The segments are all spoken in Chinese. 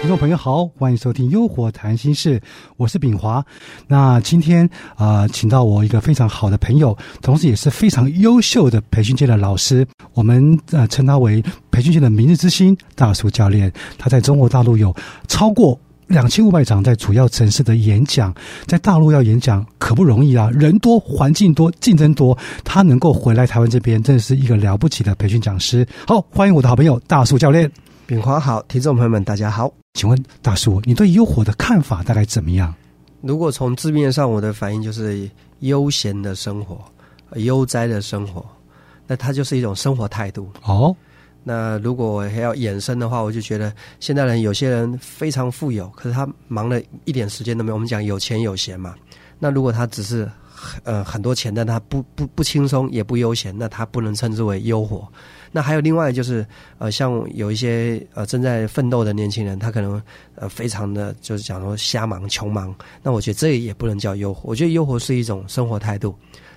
听众朋友好，欢迎收听《优活谈心事》，我是炳华。那今天啊、请到我一个非常好的朋友，同时也是非常优秀的培训界的老师，我们呃称他为培训界的明日之星大叔教练。他在中国大陆有超过。两千五百场在主要城市的演讲，在大陆要演讲可不容易啊，人多、环境多、竞争多，他能够回来台湾这边，真的是一个了不起的培训讲师。好，欢迎我的好朋友大树教练。炳华好，听众朋友们大家好。请问大叔，你对优活的看法大概怎么样？如果从字面上，我的反应就是悠闲的生活、呃悠哉的生活，那它就是一种生活态度。哦，那如果还要衍生的话，我就觉得现代人有些人非常富有，可是他忙了一点时间都没有。我们讲有钱有闲嘛，那如果他只是呃很多钱，但他不不不轻松也不悠闲，那他不能称之为优活。那还有另外就是呃，像有一些呃正在奋斗的年轻人，他可能呃非常的就是讲说瞎忙穷忙，那我觉得这也不能叫优活。我觉得优活是一种生活态度，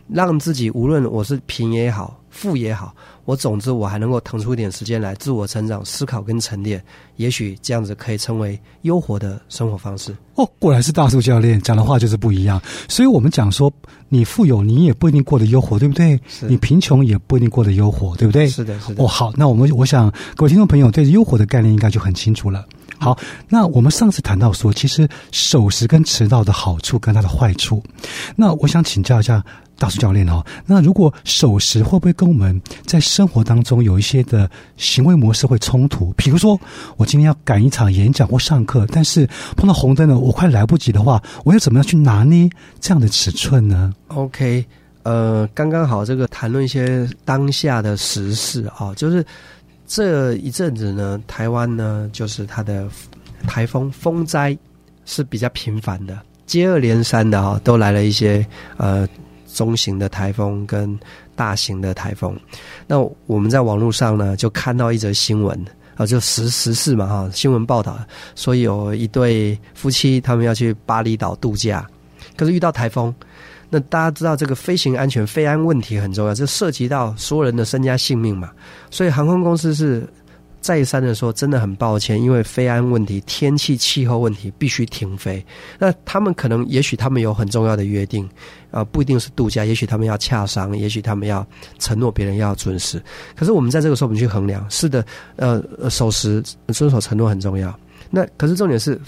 让自己无论我是贫也好，富也好，我总之我还能够腾出一点时间来自我成长、思考跟沉淀，也许这样子可以称为优活的生活方式。哦，果然是大叔教练讲的话就是不一样。所以我们讲说，你富有你也不一定过得优活，对不对？是你贫穷也不一定过得优活，对不对？是的，是的。哦，好，那我们我想各位听众朋友对优活的概念应该就很清楚了。好，那我们上次谈到说，其实守时跟迟到的好处跟它的坏处，那我想请教一下大叔教练哦，那如果守时会不会跟我们在生活当中有一些的行为模式会冲突？比如说，我今天要赶一场演讲或上课，但是碰到红灯了，我快来不及的话，我要怎么样去拿捏这样的尺寸呢？OK，呃，刚刚好这个谈论一些当下的时事啊，就是这一阵子呢，台湾呢就是它的台风风灾是比较频繁的，接二连三的哈、都来了一些呃中型的台风跟大型的台风。那我们在网络上呢就看到一则新闻。啊，就时时事嘛哈，新闻报道说有一对夫妻，他们要去巴厘岛度假，可是遇到台风，那大家知道这个飞行安全、飞安问题很重要，这涉及到所有人的身家性命嘛。所以航空公司是再三的说，真的很抱歉，因为飞安问题、天气、气候问题必须停飞。那他们可能，也许他们有很重要的约定，啊、不一定是度假，也许他们要洽商，也许他们要承诺别人要准时。可是我们在这个时候，我们去衡量，是的，呃守时、遵守承诺很重要。那可是重点是。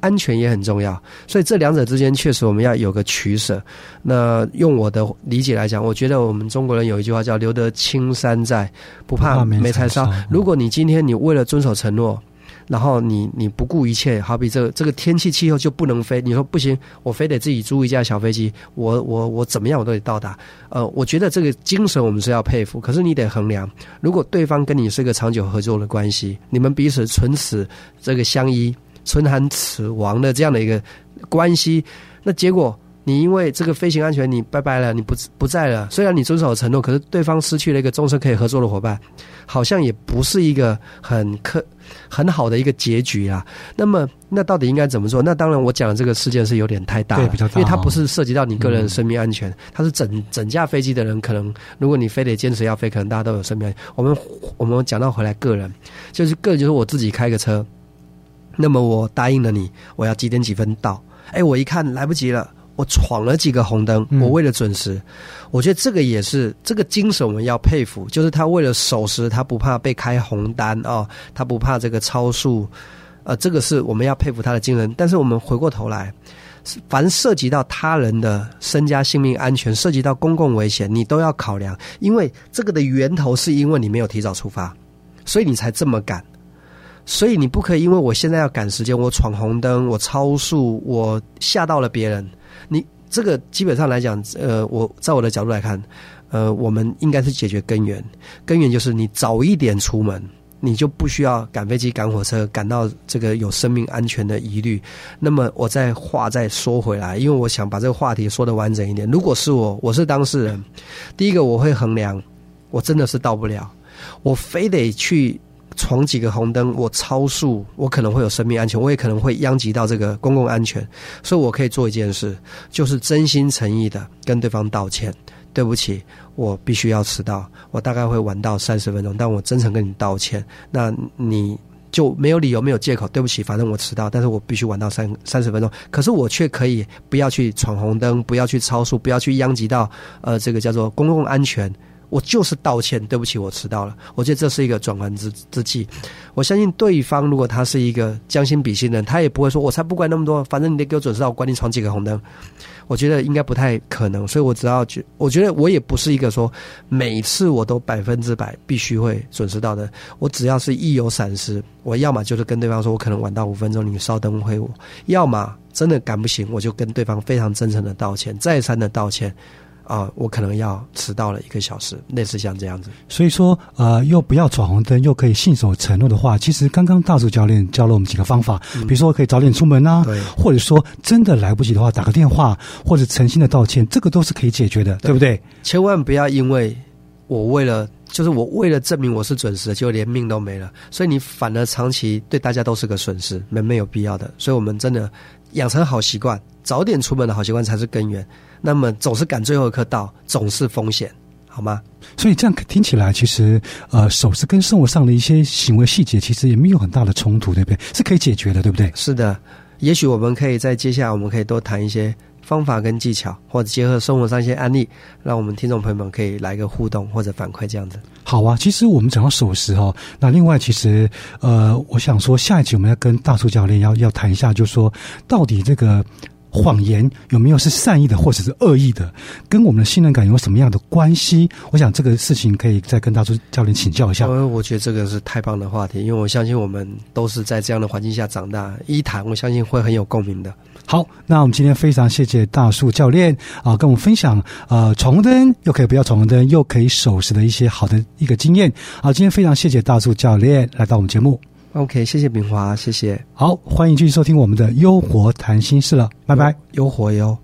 安全也很重要，所以这两者之间确实我们要有个取舍。那用我的理解来讲，我觉得我们中国人有一句话叫“留得青山在，不怕没没柴烧”。如果你今天你为了遵守承诺，然后你你不顾一切，好比这个这个天气气候就不能飞，你说不行，我非得自己租一架小飞机，我我我怎么样我都得到达。呃，我觉得这个精神我们是要佩服，可是你得衡量，如果对方跟你是一个长久合作的关系，你们彼此唇齿这个相依。唇寒齿亡的这样的一个关系，那结果你因为这个飞行安全你拜拜了，你不不在了。虽然你遵守了承诺，可是对方失去了一个终身可以合作的伙伴，好像也不是一个很可很好的一个结局啊。那么那到底应该怎么做？那当然，我讲的这个事件是有点太大了，对比较大哦因为它不是涉及到你个人的生命安全，它是整整架飞机的人可能，如果你非得坚持要飞，可能大家都有生命安全。我们我们讲到回来个人，就是个人就是我自己开个车。那么我答应了你，我要几点几分到？哎，我一看来不及了，我闯了几个红灯，嗯我为了准时，我觉得这个也是这个精神我们要佩服，就是他为了守时，他不怕被开红单啊、哦，他不怕这个超速，呃，这个是我们要佩服他的精神。但是我们回过头来，凡涉及到他人的身家性命安全，涉及到公共危险，你都要考量，因为这个的源头是因为你没有提早出发，所以你才这么赶。所以你不可以因为我现在要赶时间，我闯红灯，我超速，我吓到了别人。你这个基本上来讲，呃，我在我的角度来看，呃，我们应该是解决根源，根源就是你早一点出门，你就不需要赶飞机、赶火车，赶到这个有生命安全的疑虑。那么我再话再说回来，因为我想把这个话题说得完整一点。如果是我，我是当事人，第一个我会衡量，我真的是到不了，我非得去闯几个红灯，我超速，我可能会有生命安全，我也可能会殃及到这个公共安全，所以我可以做一件事，就是真心诚意的跟对方道歉。对不起，我必须要迟到，我大概会晚到三十分钟，但我真诚跟你道歉。那你就没有理由、没有借口。对不起，反正我迟到，但是我必须晚到三三十分钟。可是我却可以不要去闯红灯，不要去超速，不要去殃及到呃这个叫做公共安全。我就是道歉，对不起，我迟到了。我觉得这是一个转弯之之计。我相信对方如果他是一个将心比心的人，他也不会说我才不管那么多，反正你得给我准时到，我管你闯几个红灯。我觉得应该不太可能，所以我只要觉，我觉得我也不是一个说每次我都百分之百必须会准时到的。我只要是一有闪失，我要么就是跟对方说我可能晚到五分钟，你们稍等会我；要么真的赶不行，我就跟对方非常真诚的道歉，再三的道歉。啊，我可能要迟到了一个小时，类似像这样子。所以说，呃，又不要闯红灯，又可以信守承诺的话，其实刚刚大树教练教了我们几个方法，比如说可以早点出门啊，对，或者说真的来不及的话，打个电话或者诚心的道歉，这个都是可以解决的，对不对？千万不要因为我为了，就是我为了证明我是准时的，就连命都没了，所以你反而长期对大家都是个损失，没没有必要的。所以我们真的养成好习惯，早点出门的好习惯才是根源。那么总是赶最后一刻到，总是风险，好吗？所以这样听起来，其实呃，守时跟生活上的一些行为细节，其实也没有很大的冲突，对不对？是可以解决的，对不对？是的，也许我们可以在接下来，我们可以多谈一些方法跟技巧，或者结合生活上一些案例，让我们听众朋友们可以来个互动或者反馈这样子。好啊，其实我们讲到守时哦，那另外其实呃，我想说下一集我们要跟大叔教练要要谈一下，就是说到底这个。谎言有没有是善意的或者是恶意的，跟我们的信任感有什么样的关系？我想这个事情可以再跟大叔教练请教一下。呃，我觉得这个是太棒的话题，因为我相信我们都是在这样的环境下长大，一谈我相信会很有共鸣的。好，那我们今天非常谢谢大树教练啊，跟我们分享呃闯红灯又可以不要闯红灯，又可以守时的一些好的一个经验。好，今天非常谢谢大树教练来到我们节目。OK，谢谢炳华，谢谢。好，欢迎继续收听我们的《优活谈心事》了，拜拜，优活哟。